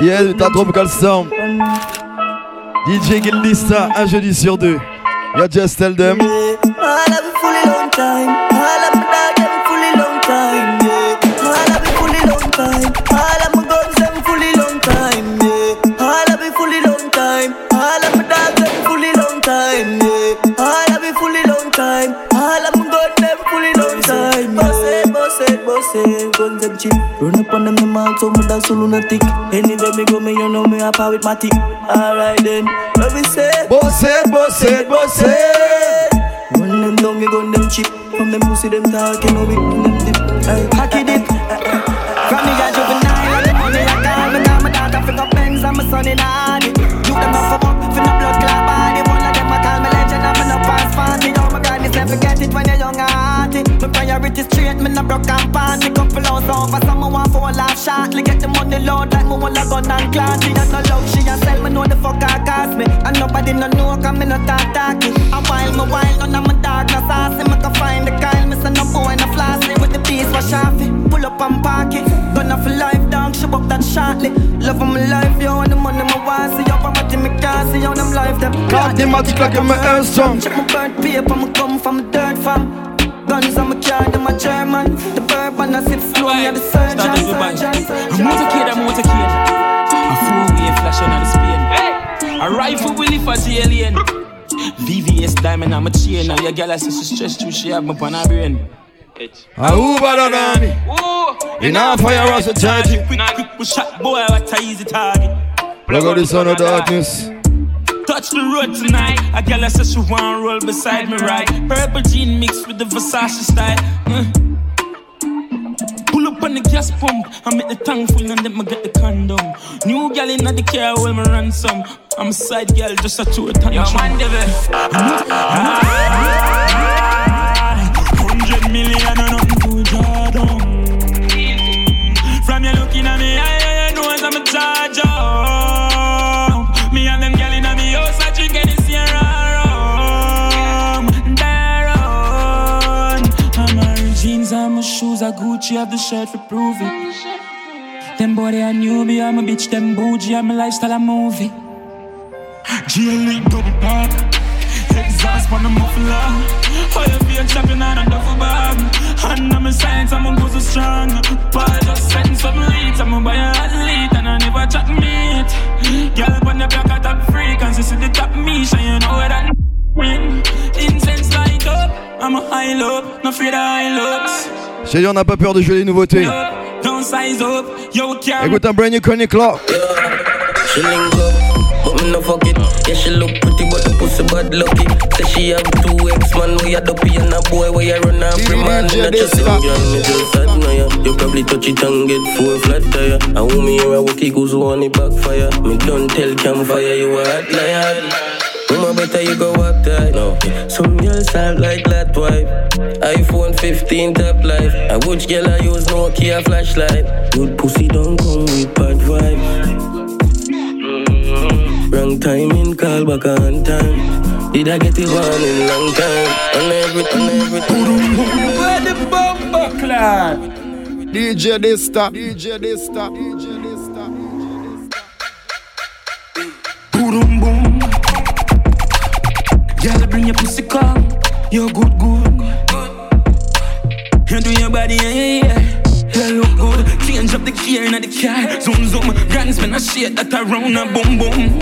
Yeah, t'as Tropical Sound. DJ Gildista, un jeudi sur deux. Yeah, just tell them. So me dance so lunatic. Anywhere me go, me you know me a power with my tick. Alright then, what we say? Boss it, boss it, boss it. Run them down, me gun them cheap. From them pussy them talking, no big them dip. Hey, hack it dip. Eh, eh, eh, From me a juvenile, and the money I got. Me now my daughter pick up pens, and my son in hardy. You them up for up, finna blood clot body. One of them I call me legend, I'm in a pass party. Oh my God, this never forget it when you're young and. My priorities straight, me no broke and party. Couple hours over, someone want for a laugh shortly. Get the money load like me want a gun and clan. She has no love, she a sell me know the fuck I cost me. And nobody no know, cause me no talk talky. A while, me while, none of my dark, no saucy. Me can find the Kyle, me say no boy, no flossy. With the piece, wash off it. Pull up and park it. Gonna for life, dog, she up that shortly. Love of my life, yo, and the money my want. See up, I'm me can't see how them life, them. Mathématique like my ass song. Check my bird paper, me come from a dirt farm. Guns on my car, them a German. The bourbon I sip slow, me the surgeon. surgeon, surgeon. I'm motorcade, I'm motorcade. A four-way flashing on the speed. A rifle will live as alien. VVS diamond, I'm a chain. Now your girl I say she stressed too, she have me on her brain. A Uber done on me. In a fire as a charge. Quick, quick, we shot boy, what a easy target. Plug out the sun of darkness. Touch the road tonight. A girl I said she want roll beside me right. Purple jean mixed with the Versace style. Mm. Pull up on the gas pump. I make the tank full and then I get the condom. New gal in the car will me ransom. I'm a side girl just a two attention. Yo, man, Hundred Gucci, have the shirt for prove it. Them boy they a newbie, I'm a bitch, them bougie, I'm a lifestyle, a movie. GLE double um park, exhaust on the muffler. Fire fear chopping on a duffel bag. And I'm a science, I'm a go so strong. Paul just sent some leads, I'm a buy a athlete, and I never chat J'ai dit on n'a pas peur de jouer les nouveautés. Écoute un brand new Chronic me no fuck it. Yeah, she look pretty, but the pussy bad lucky. Say she have two ex man, where you dopey and a boy where you run man. Just me just admire. You probably touch it and get four flat tire. I me here a walkie goes on the backfire. Me don't tell campfire you a hot liar. Mama better you go walk that no. Some girls sound like that wife. iPhone 15 top life. I watch girl I use Nokia flashlight. Good pussy don't come with bad vibes. Wrong timing, call back on time. Did I get it one in long time? On everything, everything. Where the bumper clad? DJ Dysta. DJ Dysta. DJ Dysta. Boom boom. Girl, bring your pussy come. You're good, good. You do your body, yeah, yeah, yeah. You look good. Change up the gear in the car. Zoom, zoom. Grand spin a shit that around a boom, boom.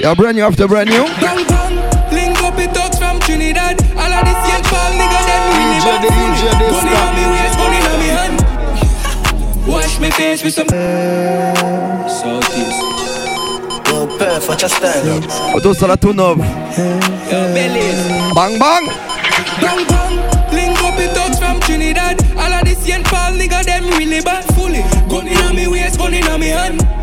Yeah, brand new after brand new. Bang bang, link up it thugs from Trinidad. All of this young pal nigga them really DJ, bad. DJ, this Gun guy. inna me waist, gun inna me hand. Wash me face with some. Yo, perf, watch your style. Auto sur la tout neuve. Bang bang. Bang bang, link up it thugs from Trinidad. All of this young pal nigga them really bad. Fully, gun inna me waist, gun inna me hand.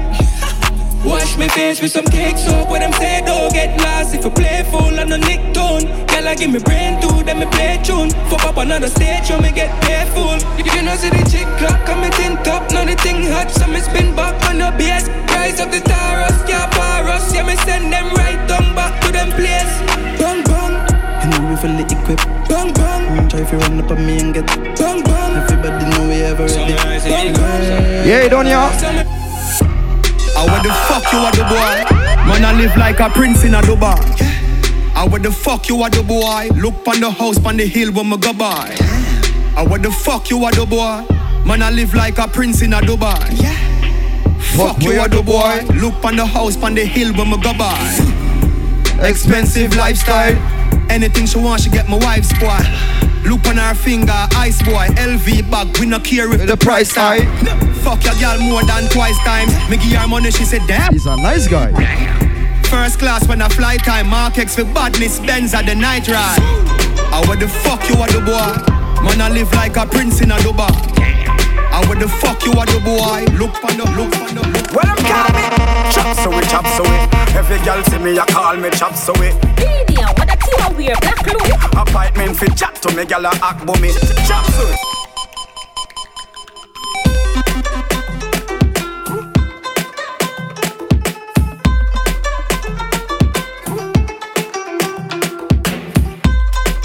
Wash me face with some cake soap. When them say don't get lost. If you play full and no nick tone Girl I give me brain too Then me play tune. Fuck up another stage So me get paid full You know see the chick clock Come it in top Now the thing hot So me spin back on the bass. Rise up the Taurus Yeah Paros Yeah me send them right down back to them place. Bang bang. You know we fully equipped. Bang bang. Mm, Try if you run up on me and get Bang bang. Everybody know we ever run. Yeah, don't ya? I what the fuck you are the boy? Man, I live like a prince in a Dubai. I what the fuck you are the boy? Look on the house on the hill when me go by. I what the fuck you are the boy? Man, I live like a prince in a Dubai. Fuck you are the boy. Look on the house on the hill when me go by. Expensive lifestyle. Anything she want, she get my wife's boy. Look on her finger, ice boy, LV bag, we no care if the price high. Fuck your girl more than twice times. Me give her money, she said damn. He's a nice guy. First class when I fly time, Mark X for badness, Benz at the night ride. I what the fuck you are the boy? Man, I live like a prince in a Dubai. I what the fuck you are the boy? Look on the look on the look. Well, I'm coming. Chop so we chop so we. Every girl see me, I call me chop so we. Media, what a team wear black Louis. Appointment fi chat to me, girl a act me. Chop so we.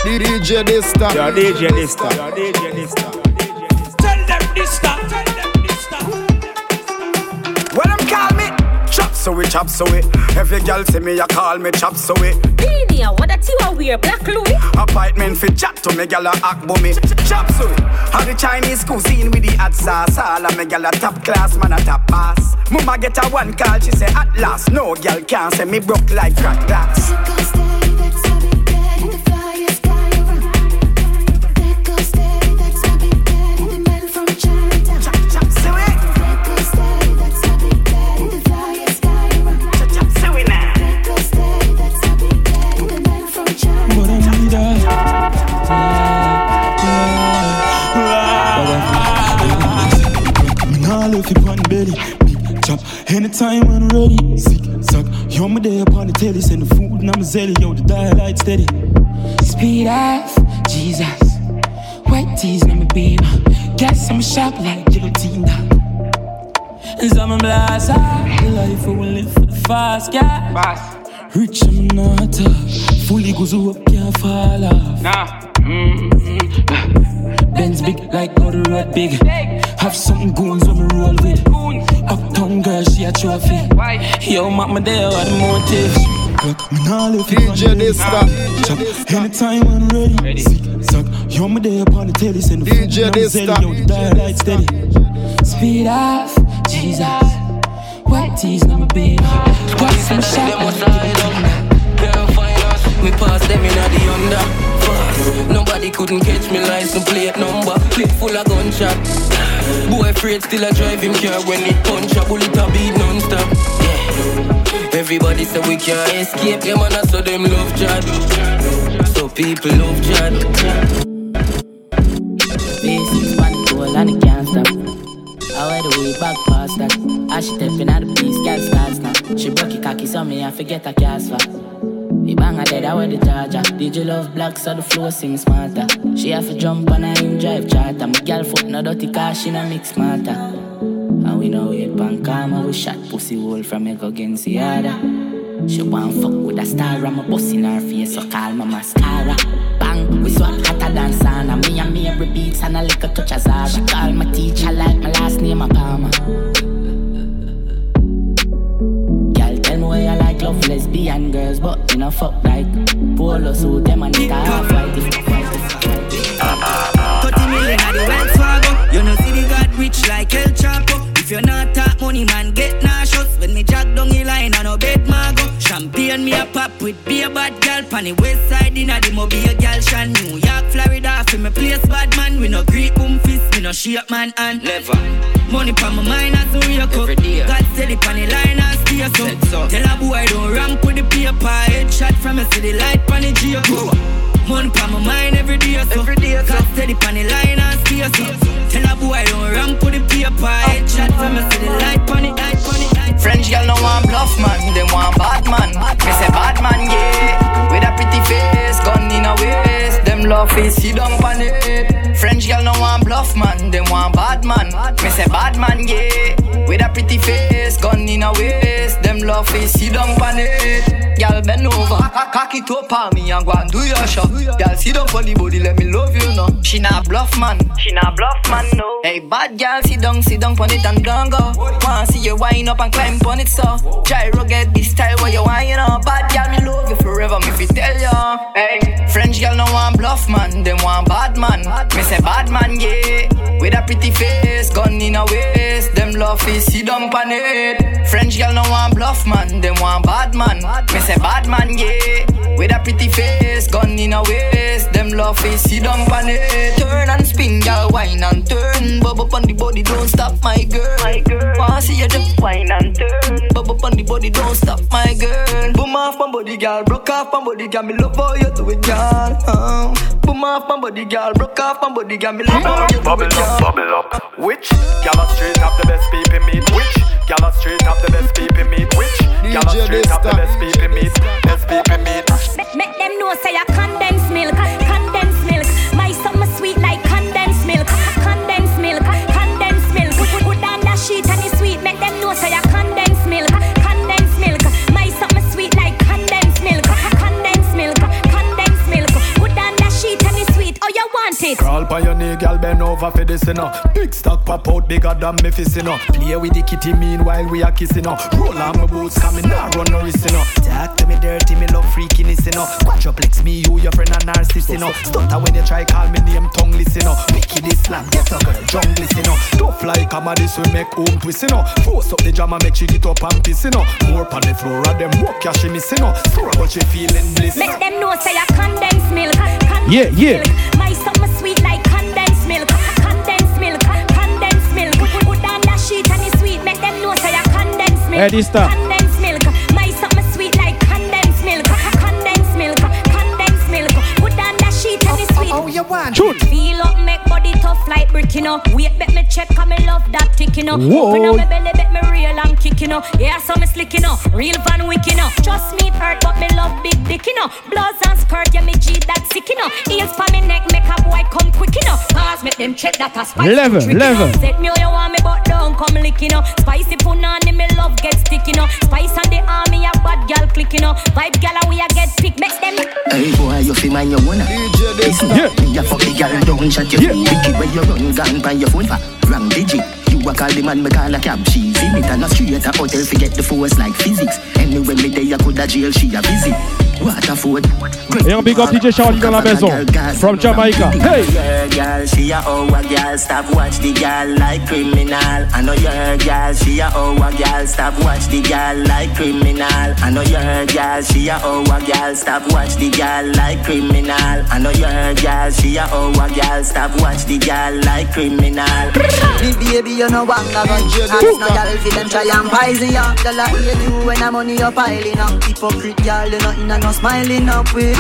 DJ Dysta. Yo, DJ Dysta. Yo, DJ Dysta. Tell them this stop. Tell so we chop so we. Every girl see me, I call me chop so we. Media, what a team wear black Louis. Appointment fi chat to me, girl a act me. Chop so we. How the Chinese cuisine with the hot sauce. All of me girl a top class, man a top pass. Mama get a one call, she say at last. No girl can't say me broke like crack glass. Me nah left it on the belly. Big chop. Anytime when I'm ready. Sick, suck. Yo, me there upon the telly. Send the food and I'm a zelly. Yo, the dial steady. Speed off, Jesus. White tees, let me be Gas, I'm sharp like guillotine. And I'm a blast. The life I will live for the fast guy. Rich, I'm not tough. Fully goes up, can't fall off. Nah. Benz big like how the road big. Have something goons when me roll with. Uptown girl, she a trophy. Yo, mama there, what the motive? Look, me nah left DJ Dysta. Chop. Anytime when I'm ready. ready. Sick, suck. Yo, me there upon the telly. Send the DJ food and I'm Dysta. zelly. Yo, the dial light steady. Speed off, Jesus. White tees, let me be Gas, I'm sharp like guillotine. Can't find us. Me pass them in the under. Nobody couldn't catch me license plate number. Clip full of gunshot. Boy afraid still a drive him car when it punch a bullet a beat non-stop. Yeah. Everybody say we can't escape them and I saw them love chat. So people love chat. Basics, man, goal and it can't stop. I wear the way back past that. As she stepping out the piece, girl starts now. She broke it cocky, so me I forget cast for. The banger dead, I wear the charger. Did you love black, so the flow sing smarter. She have to jump on a in drive charter. My girl foot no dirty car, she no mix smarter. And we know it pan karma, we shot pussy hole from a against the other. She want fuck with a star, I'm a bust in her face, so call my mascara. Bang, we swap hotter than sauna. Me and me every beats and a little touch of Zara. She call my teacher like my last name, a Palmer. Lesbian girls, but you know fuck like polo suit them and it half white. 30 million at the Wells Fargo. You know, see the God rich like El Chapo. If you're not talk money, man, get down the line, I no bed mago. Champagne me a pop with beer bad gal. Pan the west side in a the mobile gal shan. New York, Florida, for me place bad man. We no Greek boom fist, we no shape man and Never. Money pa my mind as a real cup. Every day. God steady pan the line and stay so. Tell a boy don't ramp with the paper. Headshot from a city light pan the gear. Money pa my mind every day so. Every day, so. God steady pan the line and stay so. Tell a boy don't ramp with the paper. Headshot from a city light pan the light pan the. French girl no want bluff man, them want bad man. Me say bad man, yeah. With a pretty face, gun in a waist. Them love is sit down on it. French girl no want bluff man, them want bad man. Me say bad man, yeah. With a pretty face, gun in a waist. Them love face, sit down pan it. Girl bend over, cock it up on me and go and do your shot. Girl sit down for the body, let me love you now. She not bluff man, she not bluff man no. Hey bad girl, sit down, sit down pon it and don't go. Wanna see you wind up and climb pon it so. Gyro get this style where you whine up. Bad girl, me love you forever, me fi tell ya. Hey, French girl no want bluff man, them want bad man. Me say bad man yeah. With a pretty face, gun in a waist. Them love is sit down pon it. French girl no want bluff man, them want bad man. Me say bad man yeah. With a pretty face, gun in a waist. Them love is sit down pon it. Turn and spin, girl, wine and turn. Bubble pon the body, don't stop, my girl. My girl. Wanna see you just wine and turn. Bubble pon the body, don't stop, my girl. Boom off my body, girl. Broke off my body, girl. Me love how you do it, girl. Uh. Boom off my body, girl. Broke off my body, girl. Me love how you do it, girl. Bubble up, bubble up. Which gala straight up the best people meet? Which gala straight up the best people meet? Which gala DJ straight up the Dysta. best people meet? Best people meet. Make, make them know say I condensed milk, condensed milk. My summer sweet like condensed milk, condensed milk, condensed milk. Put, put, put down that sheet and it's want it? Crawl by your knee, girl, bend over for this, you know. Big stock pop out bigger than me fist, you know. Play with the kitty meanwhile we are kissing, you know. Roll on my boots, coming now, run no risk, you know. Talk to me dirty, me love freakiness, you know. Watch your flex me, you, your friend, a narcissist, you know. Stutter when you try call me name, tongue listen, you know. Wicked Islam, get a girl, jungle, you know. Tough like a this we make home twist, you know. Force up the jam and make she get up and piss, you know. More on the floor, of them walk, yeah, she miss, you know. Sore, but she feeling bliss. Make them know say I condensed milk, condensed Yeah, yeah. milk. My summer sweet like condensed milk, condensed milk, condensed milk. Put, put, put down that sheet and it's sweet. Make them know say I condensed milk, Hey, Dysta. condensed milk. My summer sweet like condensed milk, condensed milk, condensed milk. Put down that sheet and it's sweet. Oh, oh, oh you want Tune. Tough like brick, you know. Wait, bet me check, cause me love that tick, you know. Whoa. Open up my belly, bet me real and kick, you know. Yeah, so me slick, you know. Real Van Wick, you know. Trust me, hurt, but me love big dick, you know. Blouse and skirt, yeah, me G that sick, you know. Heels for me neck, make a boy come quick, you know. Cause make them check that a spicy Level, trick, you level. know. Set me how you want me, but don't come lick, you know. Spicy punani, me love get stick, you know. Spice on the army, a bad gal click, you know. Vibe gal, we a get pick, make them. Hey boy, you feel man you wanna DJ Listen, Dysta. me a fuck the girl, don't shut your Yeah. Wicked where you run, gun by your phone for Wrong digit. You a call the man, me call a cab. She see me turn a street a hotel Forget the force like physics. Anyway me there, you coulda jail She a visit Waterford Et on big up DJ Charlie dans la maison. From Jamaica. Hey! Girl, she a oh a girl, stop watch the girl like criminal. I know your girl, she a oh a girl, stop watch the girl like criminal. I know your girl, she a oh a girl, stop watch the girl like criminal. I know your girl, she a oh a girl, stop watch the girl like criminal. Me baby, you know what I got DJ Ask no Dysta. girl fi them try and poison ya Girl I hate you when I'm money you piling up Hypocrite girl, you nothing and no smiling up with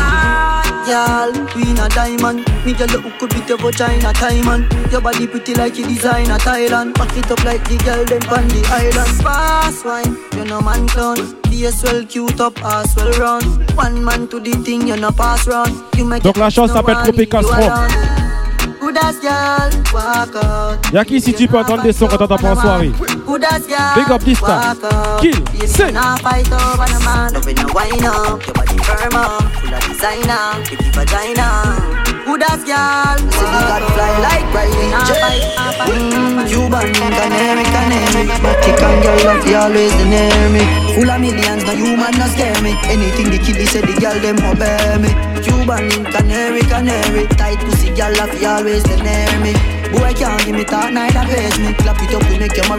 Girl, we a diamond. Me girl you could beat your vagina diamond. Your body pretty like you design a Thailand. Back it up like the girl them on the island. Fast wine, you know man clown. Face well cute up, ass well round One man to the thing, you know pass round You make Donc la chose s'appelle Tropical Smoke. Y'a qui si tu peux entendre des sons quand t'entends pas en soirée? Good as girl, Big up walk out. Kill. Sing. Nah fight over no man, love no wine up Your body firm up, full of designer Pretty vagina Good as girl, say you got fly like private Nah fight, nah fight mm, Cuban, canary, canary Vatican girl love you always the near me. Full of millions, no human no scare me. Anything the kiddie say the girl them obey me. Cuban, canary, canary Tight pussy girl love you always the near me. Boy can't give me talk, neither face me. Clap it up, we make your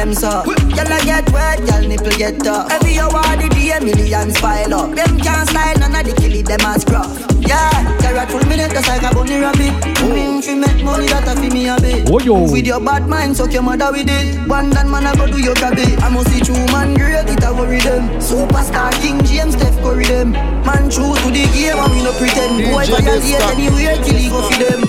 them so. Y'all get wet, y'all nipple get tough. Every hour the day, millions pile up. Them can't style, none of the killing them as scruff. Yeah, carrot full minute, just like a bunny rabbit. Me fi make money, that a fi me a bit. Oh, yo. With your bad mind, suck your mother with it. One dan man, I go do your cabby I must see true man, great, it a worry them. Superstar King James, Steph Curry them. Man true to the game, and we no pretend. Boy, violate anywhere, till he go fi them.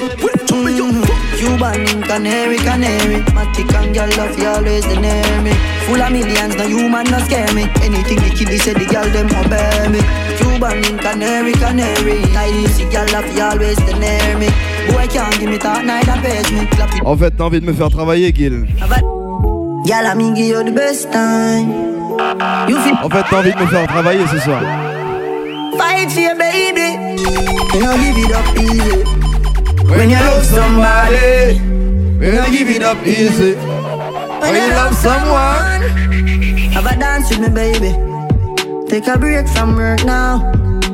Mm, Cuban, canary, canary. Matic and girl love you always the near me Full of millions, no human no scare me Anything the kiddie say the girl them obey me Cuban, canary, canary girl love you always the near me Boy can't give me neither page me. Clap it. En fait, t'as envie de me faire travailler, Gil. Me give you the best time. You feel En fait, t'as envie de me faire travailler ce soir. fight for your baby. You know give it up easy. When you love somebody, give it up easy. When you love someone, have a dance with me, baby. Take a break from work now.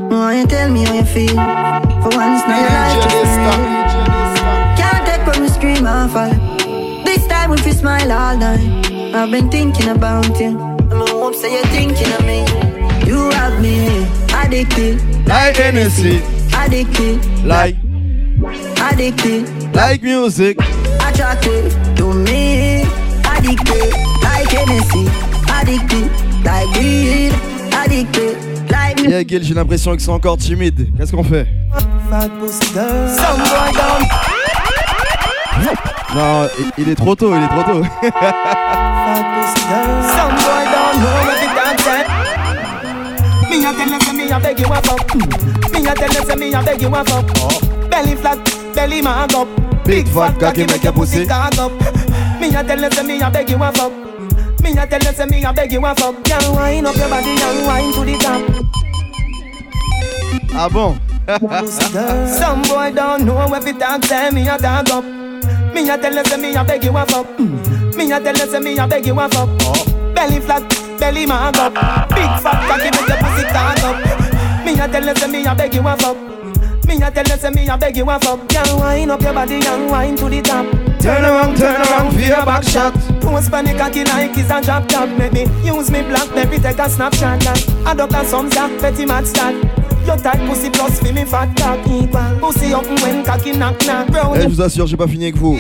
Why you tell me how you feel? For once, now your life just Can't take when we scream and fall. This time if you smile all night. I've been thinking about you. I'm hope say you're thinking of me. You have me addicted, Like Hennessy, addicted, like, addicted, like music. attracted to me. Addicted, like Hennessy, addicted, like weed, addicted, like Yeah, Gil, j'ai l'impression qu'ils sont encore timides. Qu'est-ce qu'on fait? Non, il- il est trop tôt, il est trop tôt. Fat pussy girl. Some boy don't know what it dance at. Me a tell you say me a beg you a fuck. Me a tell you say me a beg you a fuck. Belly flat, belly mag up. Big fat cocky make your pussy. cock up. Me a tell you say me a beg you a fuck. Me a tell you say me a beg you a fuck. Girl, wind up your body and wind to the top. Ah bon Some boy don't know if it talk, say me a talk up. Me a tell you say me a beg you a fuck. Me a tell you say me a beg you a fuck. Belly flat, belly mag up. Big fat cocky make your pussy cock up. Me a tell you say me a beg you a fuck. Me a tell you say me a beg you a fuck. Girl, wind up your body and wind to the top. Turn around, turn around for your back shot. Post panic cocky like it's a drop top. Maybe use me black, maybe take a snapshot. Like adopt a some petty mad start. Eh, je vous assure, j'ai pas fini avec vous.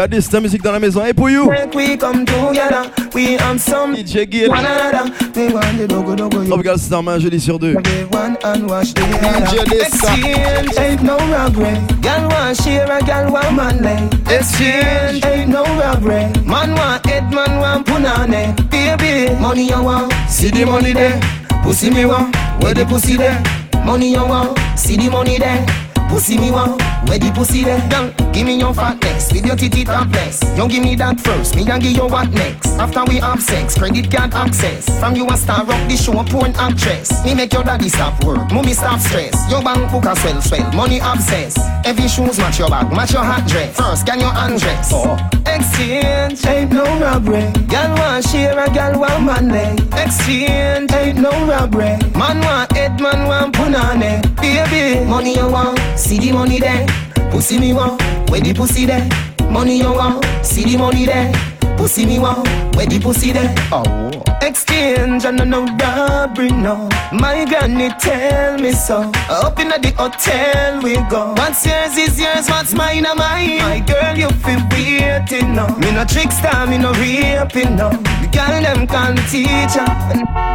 Y a des de musique dans la maison. Et pour you we come together. We have some DJ Gil. one another. We want the dogo dogo. You Tropical Star, un jeudi sur deux. give one and wash the DJ other. Lisa. Exchange ain't no regret. Girl want share a girl want man leg. Exchange ain't no regret. Man want head, man want punane. Baby, money you want, see the money there. Pussy me want, where the pussy there? Money you want, see the money there. Pussy me want, where the pussy there. Girl, give me your fatness with your titty topless. You give me that first, me and give you what next. After we have sex, credit card access. From you a star up the show, porn actress. Me make your daddy stop work, mommy stop stress. Your bank book a swell swell, money obsess. Every shoes match your bag, match your hot dress. First, can you undress? Oh. Exchange ain't no robbery. Girl want share a girl want man leg. Exchange ain't no robbery. Man want head, man want punane. Baby, money you want, see the money there. Pussy me want, where the pussy there. Money you want, see the money there. Pussy me want, where the pussy there. Oh. Exchange and no robbery, no. My granny tell me so. Up in the hotel we go. What's yours is yours, what's mine are mine. My girl, you feel waiting now. Me no trickster, me no raping no. The girl them call teach teacher.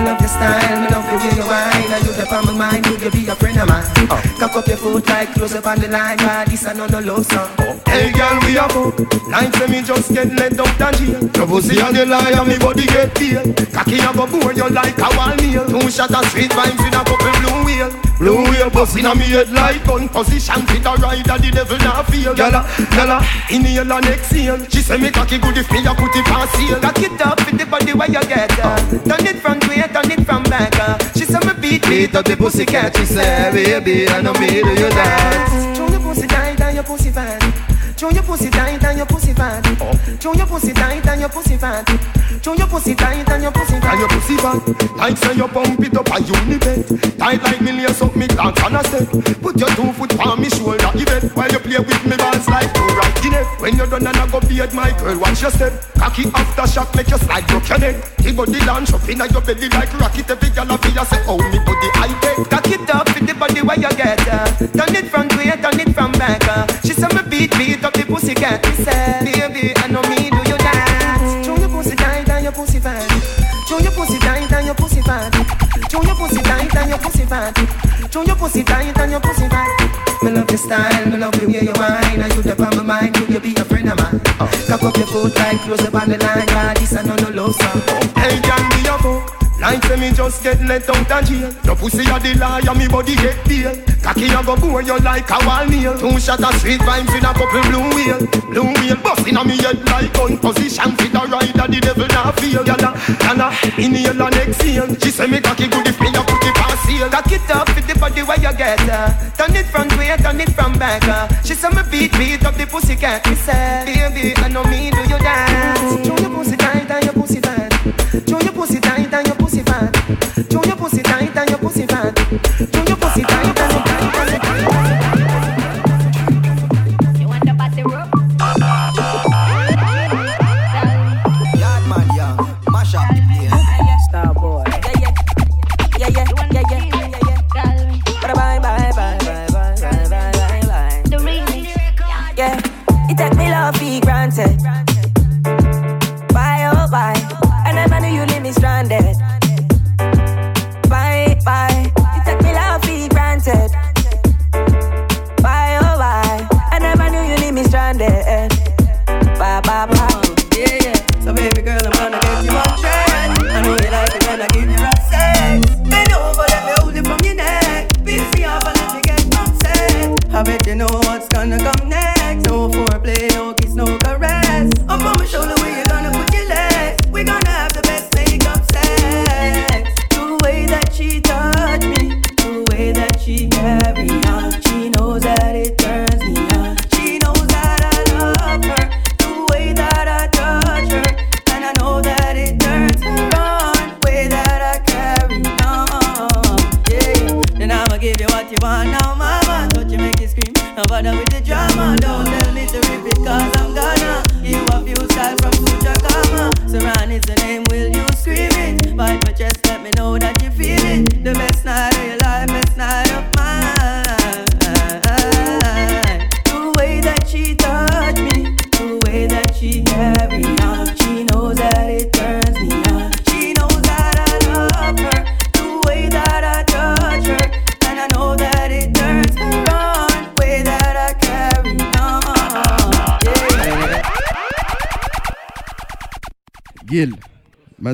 Me love your style, me love the way you whine. And you the on my mind, would you be a friend of mine? Oh. Cock up your foot like close up on the line. But this another love song. Oh. Hey girl, we a fuck Like say me just get let out and jail Your pussy on the lie and me body get pale Cocky a go bore you like a wall nail Two shot of sweet vibes with a couple blue wheel Blue wheel bust inna me head like gun position. Fit a ride that the devil not feel Gala, gala, inhale and exhale. She say me cocky good if me a put it on sale Cock it up with the body where you get uh. Turn it front way, turn it from back uh. She say me beat Beat up the pussy cat, she say, baby, I know me do you dance. Show your pussy tight and your pussy fat Show your pussy tight and your pussy fat Show your pussy tight and your pussy fat Show your pussy tight and your pussy fat And your pussy fat. Like say you pump it up a unibet. Tight like me lace up me dance on a step. Put your two foot on me shoulder even While you play with me balls like two right in it. When you're done and I go beard my girl watch your step. Cocky after shot make you slide broke your neck. The body launch up inna your belly like rocket. Every girl a feel say oh me body high tech. Cock it up with the body where you get uh. Turn it front way, turn it from back uh. She say me beat, beat up the pussy cat say, baby, I know me do you dance? Show your pussy tight and your pussy fat. Show your pussy tight and your pussy fat. Show your pussy tight and your pussy fat. Show your pussy tight and your pussy fat. Me love your style, me love the way you whine. And you the on my mind, could you be a friend of mine? Cock up your foot like close up on the line, yeah, this a no no love song. Like say me just get let out of jail Your pussy a the liar, me body get bail Cocky a go bore you like a wall nail. Two shot of sweet vibes in a couple blue whale Blue whale bust in a me head like gun position. Fit a rider, the devil not feel. Yalla, yalla, inhale and exhale She say me cocky good if me a put it past seal. Cock it up with the body where you get uh. Turn it front way, turn it from back uh. She say me beat, beat up the pussy cat Me say, baby, I know me do you dance. Show your pussy tight and your pussy fat Show your pussy tight and your pussy fat. Show your pussy tight and your pussy fat. Show your pussy tight and your pussy fat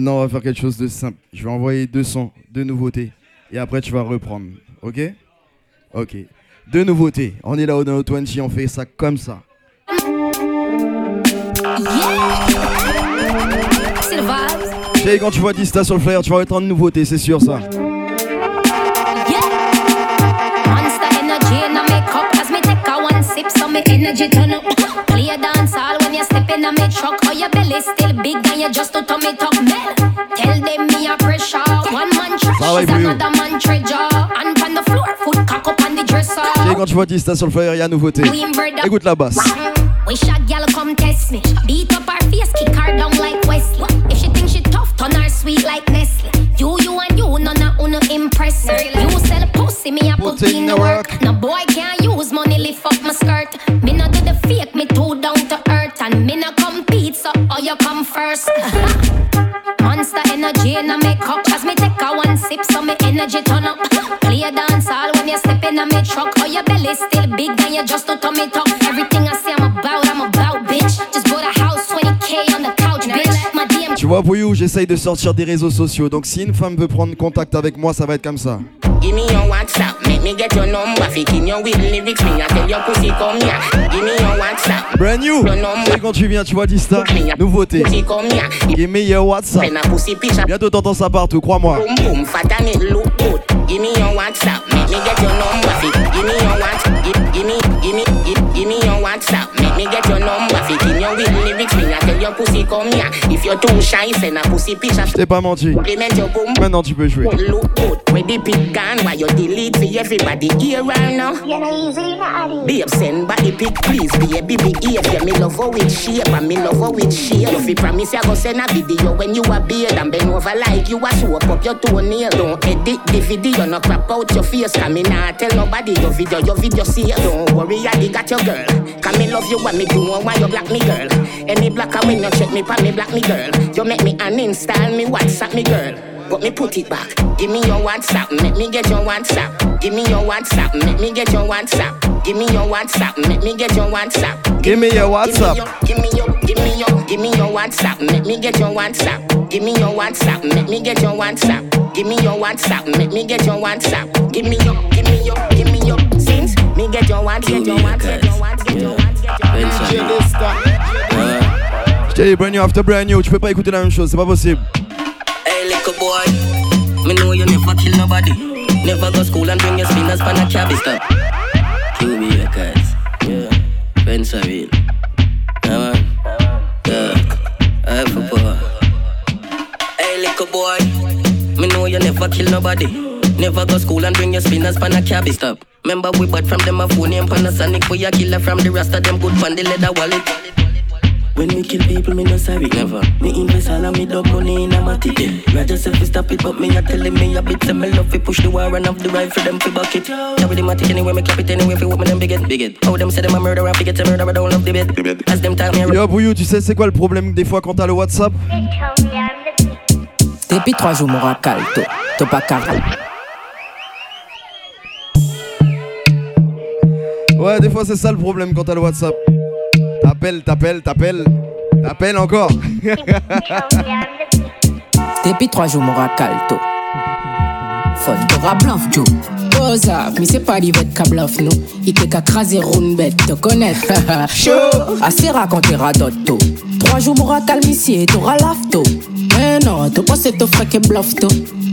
maintenant on va faire quelque chose de simple. Je vais envoyer deux sons, deux nouveautés. Et après tu vas reprendre. Ok? Ok. Deux nouveautés. On est là au No 20, on fait ça comme ça. Chérie, quand tu vois Dista sur le flyer, tu vas entendre une nouveauté, c'est sûr ça. Monster energy in a me take a one sip, so me energy turn up. Play a dance all when you step in a me truck. Oh, your belly still big and you just to tummy tuck. Man, tell them me a pressure. One man trash va, is another man treasure. And on the floor, foot cock up on the dresser. Chérie, quand tu vois Dysta sur le flyer, il y a nouveauté. Écoute la basse. Mm. Wish a gal come test me. Beat up her face, kick her down like Wesley. If she think she tough, turn her sweet like Nestle. You, you and you, none of uno impress me. You sell pussy, me a put in the work. No boy can't use money, lift up my skirt. Me no do the fake, me too down so all you come first. Monster energy in a makeup. As me take a one sip so me energy turn up. Play a dance all when you step in me truck. Oh your belly still big and you just to tummy tuck. Everything Tu vois, Pouillou, j'essaye de sortir des réseaux sociaux. Donc si une femme veut prendre contact avec moi, ça va être comme ça. Give me your WhatsApp, make me get your number. Ficking your with lyrics, me I tell your pussy come here. Give me your WhatsApp. Brand new C'est quand tu viens, tu vois Dista Nouveauté Pussy come here. Give me your WhatsApp. Bientôt t'entends ça partout, crois-moi Boom boom, fat and it look good. Give me your WhatsApp, make me get your number. Give me your WhatsApp, pussy come here. If you're too shy, send a pussy picture. Je t'ai pas menti. Compliment your boom. Maintenant tu peux jouer. Look good, where the pic gone, why you delete for everybody here right now? Babe, send body pic, please, baby, behave. Me love her with shape, and me love her with shape. You fi promise you go send a video when you a beard and bend over like you a soap up your toenail. Don't edit the video, no crap out your face. Cause me nah tell nobody your video, your video see. Don't worry, I got your girl. Cause me love you when me do why you black me girl. Any blacker when you check me pa me black me girl. You make me uninstall me WhatsApp me girl. But me put it back. Give me your WhatsApp, make me get your WhatsApp. Give me your WhatsApp, make me get your WhatsApp. Give me your WhatsApp, make me get your WhatsApp. Give me your WhatsApp. Give me your, give me your, give me your WhatsApp, make me get your WhatsApp. Give me your WhatsApp, make me get your WhatsApp. Give me your WhatsApp, make me get your WhatsApp. Give me your, give me your, give me your. Since me get your WhatsApp, get your WhatsApp, get your WhatsApp, get your WhatsApp, your dit brand new after brand new, tu peux pas écouter la même chose, c'est pas possible. Hey, little boy. Me know you never kill nobody. Never go school and bring your spinners pan a cabbie stop. QB records. Yeah. Benza real. Yeah, man. Yeah. I for poor. Hey, little boy. Me know you never kill nobody. Never go school and bring your spinners pan a cabbie stop. Remember we bought from them a phone name Panasonic. We a killer from the rest of them good pan the leather wallet. When me kill people, me no sorry. Never. Me invest all of me dog money in a matic. Roger say fi stop it, but me a telling me a bit. Say me love fi push the war and off the rifle them fi bucket. Carry the matic anyway, me cap it anyway fi what me them. How them say them a murderer, fi get a murderer, don't love the bed. As them talk me Yo Bouillou, tu sais c'est quoi le problème des fois quand t'as le WhatsApp? Depuis trois jours, mon racalto. T'as pas carré. Ouais, des fois c'est ça le problème quand t'as le WhatsApp. T'appelles, t'appelles, t'appelles, t'appelles encore. Depuis trois jours, mon racalto. Faute de bluff, Joe. Pose up, mais c'est pas l'ivette qu'à bluff, nous. Il t'est qu'à craser round bête, te connaître. Chaud, assez raconter radotto. Trois jours, mon racal, ici, et t'auras l'afto. Mais non, t'as pas cette offre qui bluff, toi.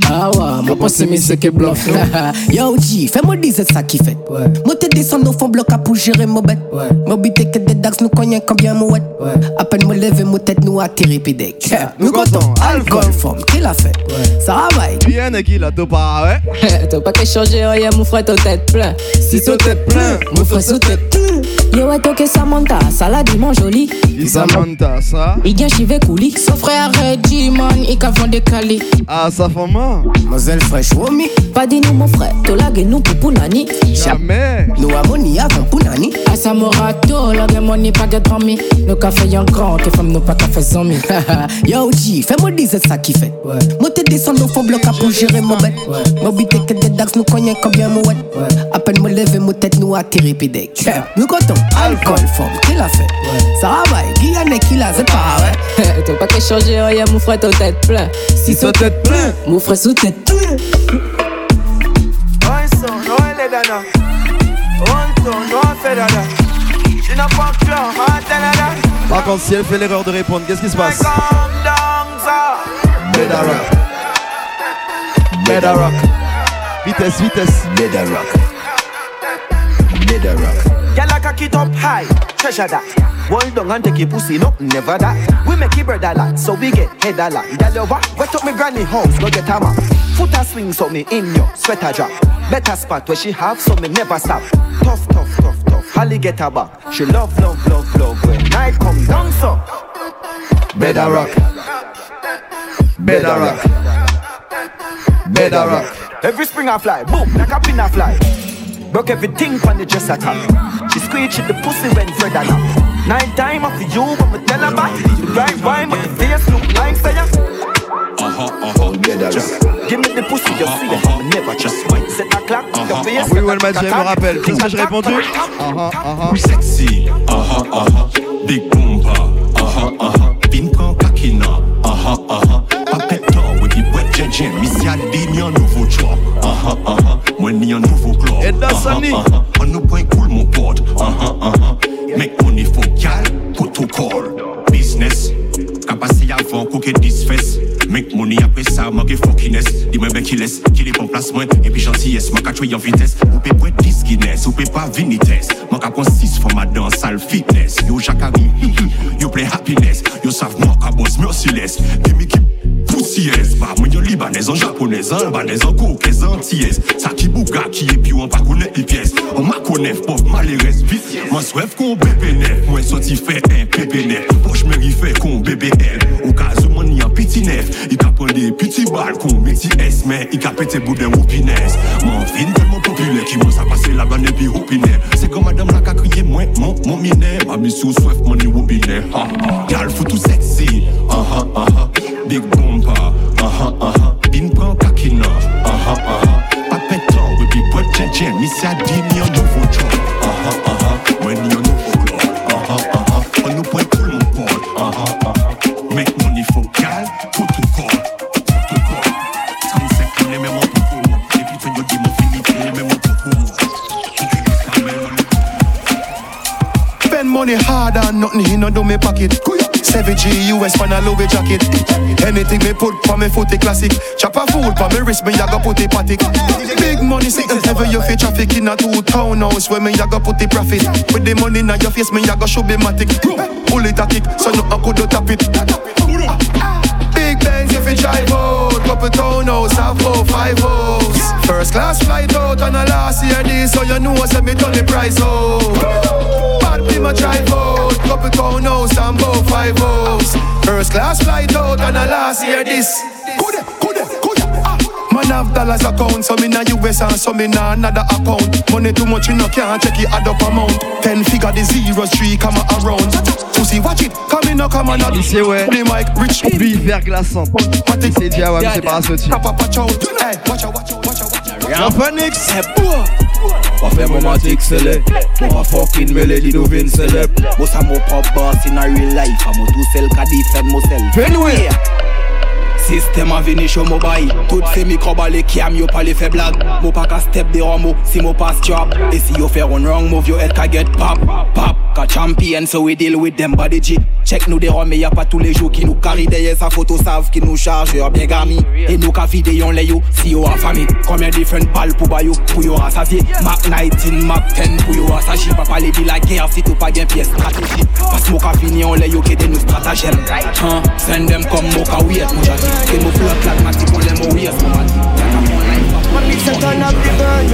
Ah ouais, moi pas c'est mais c'est qui bluff. Yo, G, fais-moi dire c'est ça qui fait. Moi t'es descendu au fond bloc à pour gérer mon bête. Moi bité que des dax nous cognent combien mon wet. À peine me lever, mon tête nous atterrir pidec. Nous content, alcool, forme, qui l'a fait. Ça va, Bien qui l'a pas, ouais? T'as pas qu'à changer rien, mon frère, ta tête plein. Si ton tête plein, mon frère sous tête. Yo, ouais, toque ça monta, salade, il mange joli. Il s'amanta, ça. Il vient chiver couli. Son frère Reggie, man, il cavant des cali. Ah, ça fait mal. Mademoiselle fraîche, womi. Pas dit nous, mon frère, tolague nous pour Punani. Jamais. Nous avons ni avant Punani. À sa morato, la money pas de drame. Nous café yon grand, que femme nous pas café zombie. Yo, G, fais-moi dire c'est ça qui fait. Moi, t'es descendu au fond bloc pour gérer mon bête. Moi, bité que des dax nous cognent combien mon wet. À peine me lever, mon tête nous atterrir pidec. Nous content, alcool, forme, qui l'a fait. Ça va, Guyane qui l'a, c'est pas ouais. T'as pas qu'à changer rien, mon frère, ta tête plein. Si ta tête plein. Mon frère sous tête. Un son, no elegana. Un ton, no fedada. She n'a pas cœur, matanada. Par contre, si elle fait l'erreur de répondre, qu'est-ce qui se passe Calm down, sir. Meda rock. Meda rock. Vitesse, vitesse. Meda rock. Gyal a cock it up high, treasure that. Hold down and take your pussy, no, never that. We make it bread a lot, so we get head a lot. Gyal you what? Wet up me granny house, go get map. Foot a swing, so me in your sweater drop. Better spot where she have, so me never stop. Tough, tough, tough, tough. Holly get her back. She love, love, love, love when night come down, so. Meda rock. Meda rock. Meda rock. Every spring I fly, boom, like a pin I fly. Broke everything on the dresser top. She squeeze the pussy when Fred and up. Night time after you, when me tell her back. The right wine, but the face look like say ya. Uh-huh, uh-huh. Just give me the pussy, you see it. Me never just wait. Set a clock, your face. Oui, ouais, le match, je me rappelle. Qu'est-ce que j'ai répondu Uh-huh, uh-huh. Sexy, uh-huh, uh-huh. Big boomba, uh-huh, uh-huh. Pin prend kakina, uh-huh, uh-huh. Papet temps, oui, puis wet jeje, misi a di Sani. Ah, ah, ah. On nous point cool, mon pote. Mais on est focal, protocole. Business, capacité avant, coquet disfesse. Make money après ça, manque fuckiness. Dis-moi bien qui laisse, qui les bon placement. Et puis gentillesse, ma tuer en vitesse. Ou peut pas 10 ou peut pas vinitesse. Mon for ma danse, sale fitness. Yo, jacari, yo play happiness. Yo savent moi, cabos, merciless. Give me, sièz Ba mwen yon libanez, an japonez, an albanez, an kokez, an tiyez Sa ki bouga ki epi wan pa konet li An ma konef, pop malerez, vis Man swef kon bepe nef, mwen soti fe en pepe nef Poch meri fe kon bebe el Ou ka en petit neuf Il t'a pris des petits balles qu'on métier S Mais il a pété bout d'un roupinesse. Mon vin tellement populaire Qui m'a ça passé la banne et puis roupinaire C'est comme madame la qu'a crié moi mon mon minet Ma mission souhaite mon y roupinaire. Gal faut tout sexy. Ah ah ah ah Big bomba. Ah ah ah ah Bin prend kakina. Ah ah ah ah Pas pétant Oui puis boîte jen jen Mi sa di mi en nouveau job Ah ah ah ah and nothing he no do me pocket. 7G US pan a Louis jacket. Anything me put pa me foot classic. Chop a fool pa me wrist me ya go put a patic. Big money sitting ever you fit traffic in a two townhouse where me ya go put the profit. With the money in your face me ya go show be matic. Pull it a kick so no I could tap it. Big Benz if you drive out Couple townhouse, have four, five house First class flight out on a last year this So you know say me turn the price out Bad be my drive out Couple townhouse and four, five house First class flight out on a last year this Coulda, coulda, coulda ah. Man have dollars account, so me na US and so me na another account. Money too much, you no can't check it add up amount. Ten figure the zeros, three come around. Pussy watch it, come in, no come on. Ici, ouais. The mic rich. Pluie verglaçante. C'est déjà, ouais, mais c'est pas sorti. Y'a Phoenix. Wafè mou matik selè Mou ma fokin mele di nou vin selè Mou sa mou pop boss in a real life A mou tou sel ka defend mou sel. Anyway Sistem vini show mo bayi. Tout se mikro bale ki am yo pale fe blag. Mo pa ka step de homo si mo pa strap E si yo fe run wrong move yo head ka get pop Pop. Ka champion so we deal with them body G Check nou de rome ya pa tou le jou ki nou kari deye sa foto sav ki nou charge yo bien gami E nou ka vide yon le yo si yo a fami. Komye different bal pou bayo pou yo asavye Map 19, map 10 pou yo asaji Pa pale di la gen si tou pa gen piye strategi Pas mo ka fini yon le yo ke de nou stratagem huh? Send them kom mo ka wet mo jati Ke mo flot like mati kon le mo wait mo mati Mami se turn up the burn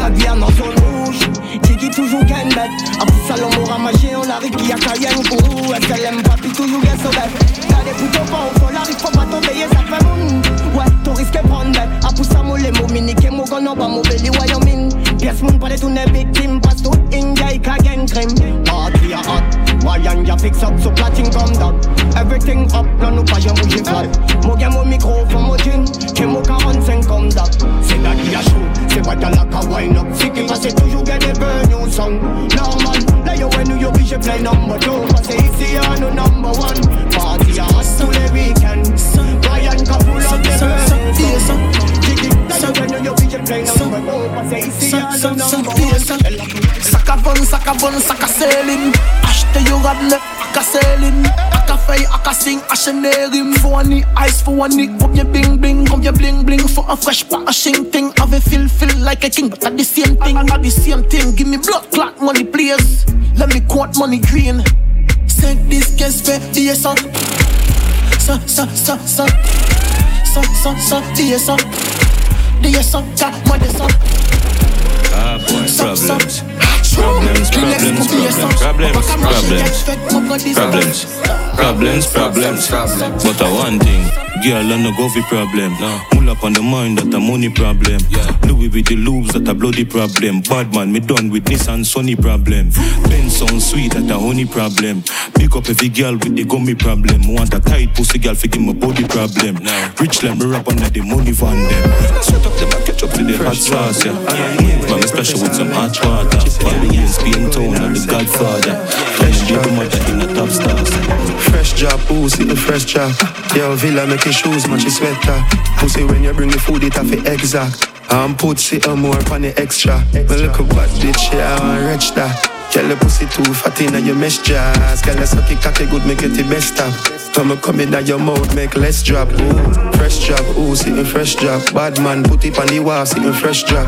La bière dans son rouge. Tiki toujours gagne bête. A tout salon on ramassé on arrive qui a Cayenne pour SLM papi toujours gagne so bête? T'as des putains pas au fond arrive faut pas tomber ça fait moun. Ouais ton risque prendre bête. A pour ça moule mo minique mo gon ba mo belly Wyoming. Pièce moun pas de tourner victime Passe tout India i ka gang crime Party a hot Wayan ya fix up so platine comme that Everything up non nous pas jamais bouger flat Mo gagne mon micro for mo jean Que mo 45 comme that C'est là qui a chaud C'est pas qu'à la ka wine up. Si qui passe toujours get the burn new song Normal Là yo when you oblige play number two. Parce ici y'a no number one. Party a hot tous les weekends Wayan ka pull up the burn Kiki Là yo when you oblige play number two Parce que ici y'a no number one Saka bon, saka bon, saka selling Acheter yo rad neuf, aka selling Aka fay, aka sing, achenerim For ice, for one nick, come your bling bling Come your bling bling, for a fresh packaging thing Have a feel, feel like a king But at the same thing, at the same thing. Give me blood clot money, please. Let me quote money green. Send this guest for the son Son, son, son, son Son, son, son, the son The son, got money son Ah boy, problems. Problems, problems, problems, problems, problems, problems, problems, problems. Problems. But I one thing, girl, I no go for problem. Mull up on the mind that a money problem. Louis with the loops that a bloody problem. Bad man, me done with Nissan Sunny problem. Ben sound sweet that a honey problem. Pick up every girl with the gummy problem. Want a tight pussy girl for give me body problem. Rich let me rap under the money van them. Sweat up the back, catch up to the hot sauce, yeah. Man, me special with some hot water. Bobby and Spain Town and the Godfather. Fresh job, mother in the top stars. Fresh job, pussy, the fresh job. Yo, villa make your shoes match your sweater. Pussy when you bring the food, it have to exact. I'm put sit more on the extra. Me look a bad bitch, yeah, I want rich that. Girl, your pussy too fat inna your mesh jazz. Girl, you suck it cocky good, make it the best stop. Come come in your mouth, make less drop. Ooh, fresh drop, ooh, sitting fresh drop. Bad man, put it on the wall, sitting fresh drop.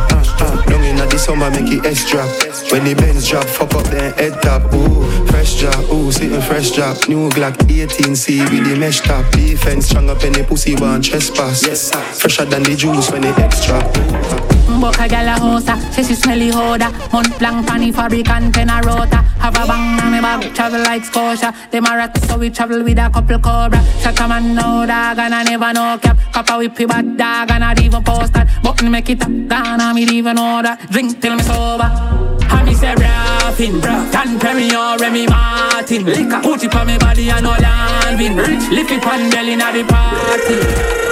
Long inna the summer, make it S drop. When the Benz drop, fuck up then head top. Ooh, fresh drop, ooh, sitting fresh drop. New Glock 18C with the mesh top. Defense strong up in the pussy one trespass. Yes, fresher than the juice when it extra. Buck a gal a hosa, say she smelly hoda. Hunt blank panny fabric and pen a rota. Have a bang on me back, travel like Scotia. Them a rat so we travel with a couple cobra. Shut a man no dog and I never know cap. Cup a whippy bad dog and I even post that. Button make it up, gone and me even that Drink till me sober. And me say rapping Dom Perignon, Remy Martin. Liquor Put it on me body and no landing Rich, lift it on belly na the party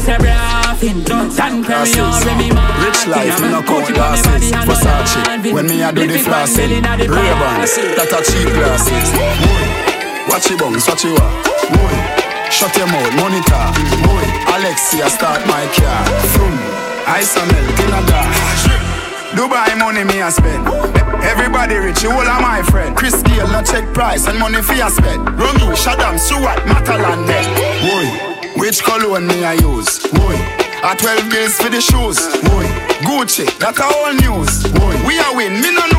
And me say rapping Dom Perignon, Remy Martin Rich life, me no count glasses. Versace, when me a do the flossing Ray-Bans, that a cheap glasses. Boy, watch it bounce, watch it walk Boy, shut your mouth, monitor. Boy, Alexia start my car. Vroom, ice and milk in a glass. Dubai money me a spend. Everybody rich, you all are my friend. Chris Gayle no check price and money for a spend. Romy, Shaddam, Stewart, Matalan then. Boy, which cologne me I use? Boy, a 12 bills for the shoes. Boy, Gucci, that a news. Boy, we a win, me no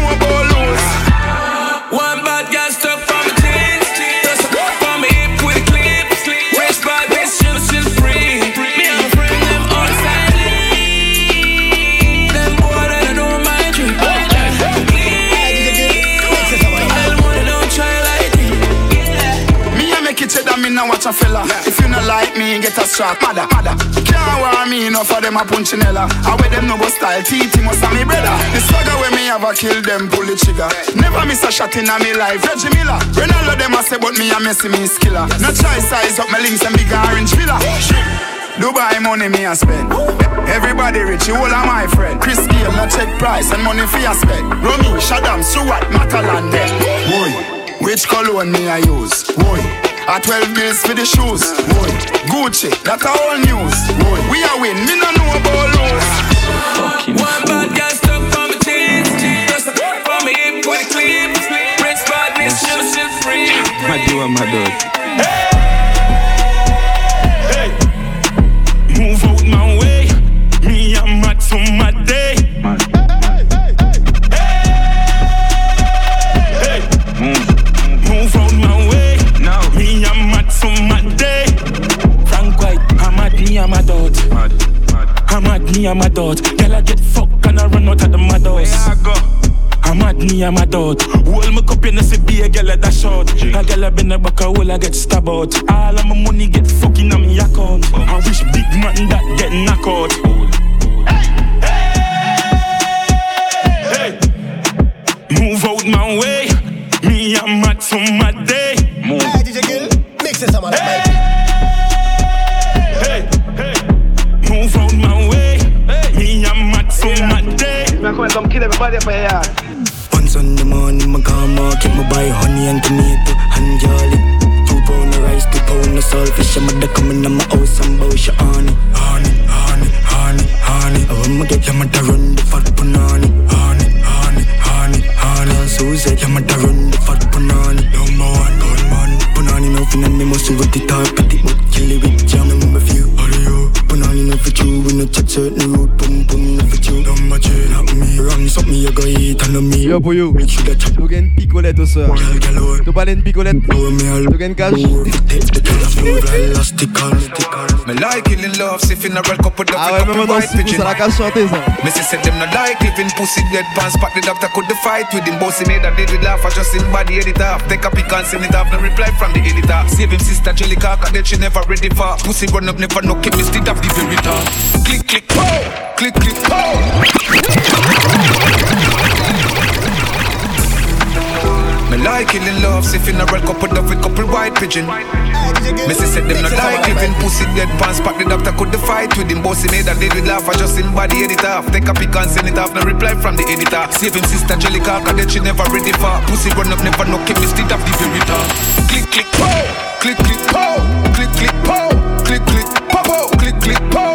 watch a fella. If you not like me, get a strap, mother, mother. Can't want me enough for them a punchinella. I wear them no go style, TT must have me brother. The swagger when me have a kill them, pull the trigger. Never miss a shot in a me life. Reggie Miller, Ronaldo them a say, but me a messy me skiller. No try size up my links and big orange villa. Dubai money me a spend. Everybody rich, you all are my friend. Chris Gayle no check price and money for a spend. Romy, Shaddam, Stewart, Matalan. Boy, which cologne me I use? Boy, a 12 bills for the shoes. Boy, Gucci, that a all news. Boy, we a win, me no know about lose. One bad girl stuck from my jeans. Just from my hip with a clip. Rich bad bitch, still still free. I do my dog. Move I'm a dot. I'm mad, me, I'm a dot. Girl, I get fucked and I run out of the mad house. I go? I'm mad, me, I'm a dot. Hold my cup in the be a girl at that short. A girl I been a back a hole, I get stabbed out. All of my money get fucking on me account. I wish big man that get knocked out. Hey, hey move out my way. Me, I'm mad for my day. Move. Hey, DJ Guill, mix it some of that, I'm come kill everybody up here. On the morning, my car market, me buy honey and tomato and jolly. Two pound of rice, two pound of saltfish. I'm mother coming to my house and bow your honey, honey, honey, honey, honey. I want me get your mother run the fat punani, honey, honey, honey, honey. Susie, your mother run the fat punani. Number one, gunman, punani nothing and me must with the top of the kill it with jam. Number few, audio, punani no for you. We no chat certain road, boom boom me. Yo pour you. Tu gagnes une picolette au soir. Tu parles une picolette. Tu gagnes cash. Me like killing love, see funeral couple of Ah ouais, même dans ce coup, ça la cache chanter ça. Me say said them not like living pussy dead pants But the doctor could the fight with him Bossy made a did with laugh I just him body edit off Take a pic and send it off No reply from the editor Save him sister Jellica Cause that she never ready for Pussy run up never no chemistry of the very top Click click pow Click click pow like killing love, see funeral couple of with couple white pigeon. Me say said them not like living. Pussy dead pants Pack the doctor could the fight with him. Bossy made that did with laugh I just him body edit off Take a pic and send it off No reply from the editor. Save him sister Jellica Cause that she never ready for Pussy run up never no chemistry of the very top Click click pow Click click pow Click click pow Click click pow Click click pow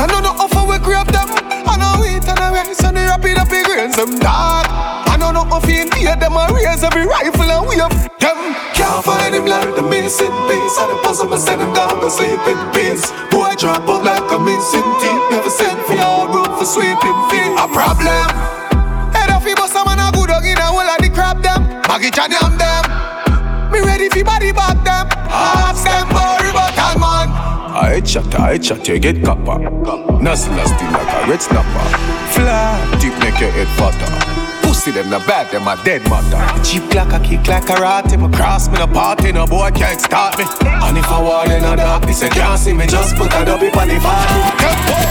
I know no offer we grab them. I know wheat and a rice and the rapid up the grains them dark. I know no offer in here them a raise every rifle and we up them. Can't find him like the missing piece. I the puzzle me send him down to sleep in peace. Boy drop out like a missing teeth. Never sent for your room for sweeping feet. A problem. Head off he bust a man a good dog in a hole of the crap them. Maggie jam them. Chat, I chat, you get copper. Nothing nasty like a red snapper. Flat, deep make your head fatter. Pussy them not bad, them a dead matter. Cheap like a kick like a rat. Him a cross me no party, no boy can't start me. And if I walk in a darkness, you can't see me. Just put a dubby on the body.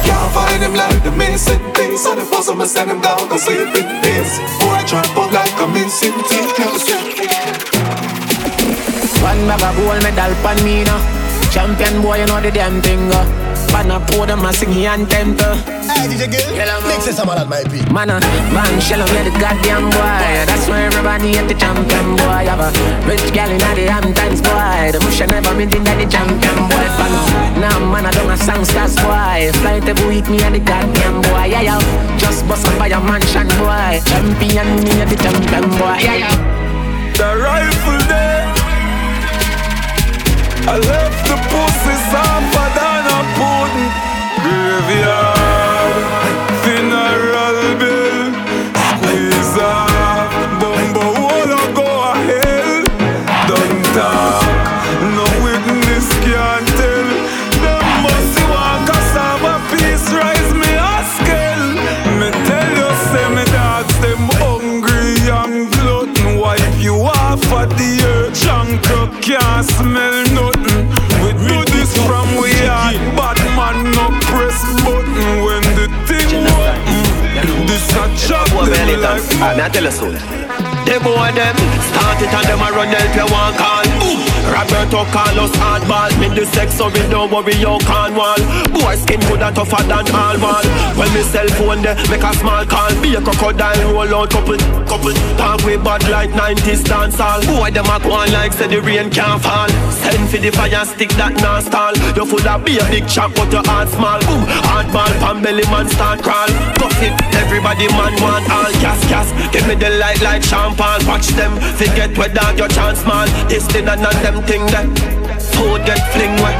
Can't find him like the missing piece. And if I me send him down to sleep in peace. Boy drop out like a missing teeth. Send One bag of gold medal pan me now. Champion boy, you know the damn thing. Uh. Pan a pour them a sing he anthem to. Hey, DJ Guill, mix it some of that, my people. Man, uh, man, shell of the goddamn boy. That's why everybody at the champion boy. Have a rich gal in the Hamptons boy. The bush never been in the champion boy. Fan. Now man, I don't a songsters boy. Fly every week me and the goddamn boy. Yeah, yeah. Just bust up by a mansion boy. Champion me and the champion boy. Yeah, yeah. The rifle there. I left the pussies a than a pudding. Graveyard I tell you so. Them boy them start it and them a run help you one call. Roberto Carlos hardball. Me the sex so we don't worry you can wall. Boy skin good and tougher than all wall. When me cell phone there make a small call. Be a crocodile roll out couple couple. Talk way bad like 90s dance all. Boy them a go on like say the rain can't fall. Send for the fire stick that non stall. You full of be a big chop but your heart small. Boom hardball pan belly man start crawl. Cuff it everybody man want all gas gas. Give me the light like champagne. Watch them forget whether your chance man. This thing and none them thing that food get fling wet.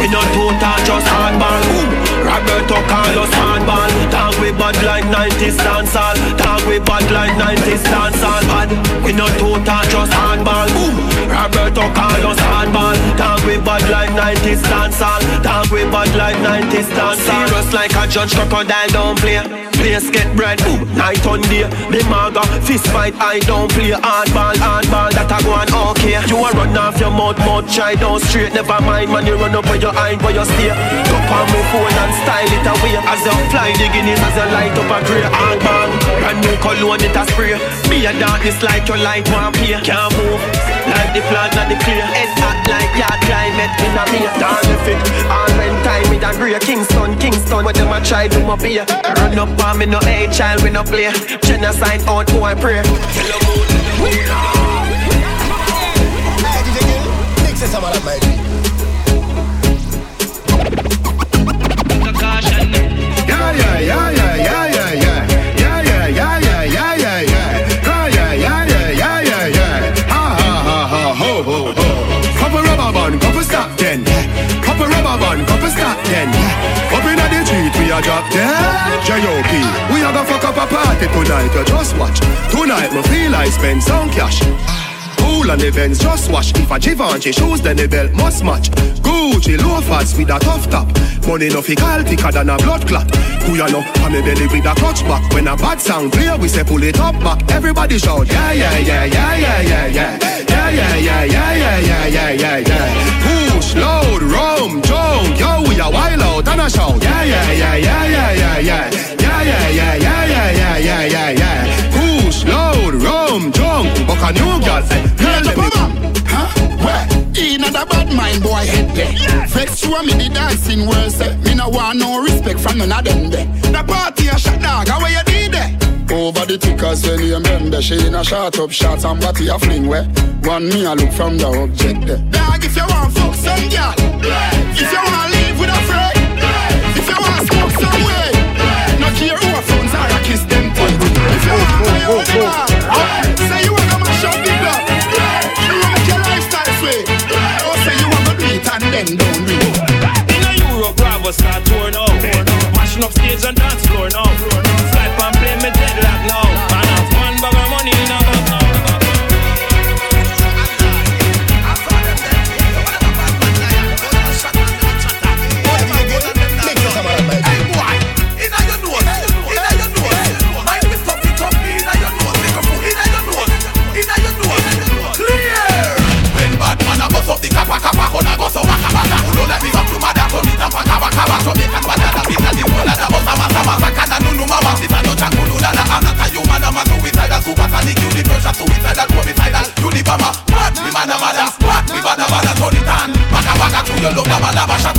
We no total just hardball. Boom. Roberto Carlos hardball. Talk we bad like 90s dancehall. Talk we bad like 90s dancehall. Bad. We no total just hardball. Boom. Roberto Carlos hardball. Talk we bad like 90s dancehall. Talk we bad like 90s dancehall. Serious like a judge crocodile don't play. Place get bread. Boom. Night on day. The maga fist fight. I don't play hardball. Hardball that I go on okay. You a run off your mouth, mouth try down straight. Never mind man, you run up on your eye where you stay. Go on my phone and style it away. As you fly the guineas, as you light up a grey hardball. Brand new cologne it a spray. Be a darkness like your light one play. Can't move like the plant not the clear. Head hot like yard climate in a me. Down the fit. All when time it a grey. Kingston, Kingston, what them a try do my beer. Run up on me no A child we no play. Genocide out who I pray. Mix it some of that, my people. Yeah, yeah, yeah, yeah, yeah, a drop dead. J.O.P. We a go fuck up a party tonight, you just watch. Tonight, me feel I spend some cash. Cool the Benz, just wash. If a Givenchy shoes, then the belt must match. Gucci loafers with a tough top. Money no fi call thicker than a blood clot. Who ya know? On me belly with a clutch back. When a bad sound clear, we say pull it up back. Everybody shout, yeah, yeah, yeah, yeah, yeah, yeah, yeah. Yeah, yeah, yeah, yeah, yeah, yeah, yeah, yeah. Push, load, rum, jump. Yo, we a wild out and a shout. Yeah, yeah, yeah, yeah, yeah, yeah, yeah. Yeah, yeah, yeah, yeah, yeah, yeah, yeah, yeah, yeah. Push, load, rum, jump. Buck a new girl. Girl, let me Huh? Where? In a bad mind boy head there. Vex show me the dancing world say Me no want no respect from none of them there. The party a shot dog, how you did there? Over the tickers when you remember She in a shot up shots and body a fling where One me a look from the object there Dog if you want fuck some girl If you want live with a friend smoke anyway. No care who a phones are, I kiss them teeth. If you want to play with me, say you want to mash up the block. You want to make your lifestyle sway. Or say you want to do it and then don't do it. In a Europe, Bravo start torn out. Mashing up stage and dance floor now. Fly and play me no mama no jack, no I'm not a human, I'm a suicidal Super sonic, you Suicidal, homicidal, you the me mad, mad, Me bad, bad, turn Baka, baka, to your love, lava, lava Shut